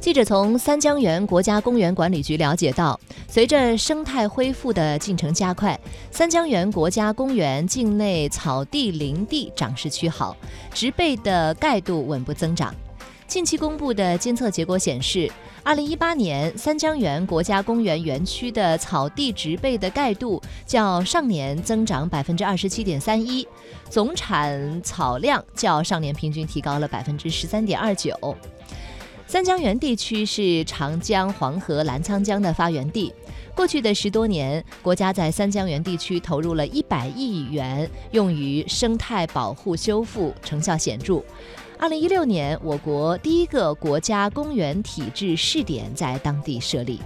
记者从三江源国家公园管理局了解到，随着生态恢复的进程加快，三江源国家公园境内草地、林地长势趋好，植被的盖度稳步增长。近期公布的监测结果显示，二零一八年三江源国家公园园区的草地植被的盖度较上年增长百分之二十七点三一，总产草量较上年平均提高了百分之十三点二九。三江源地区是长江、黄河、澜沧江的发源地。过去的十多年，国家在三江源地区投入了一百亿元，用于生态保护修复，成效显著。二零一六年，我国第一个国家公园体制试点在当地设立。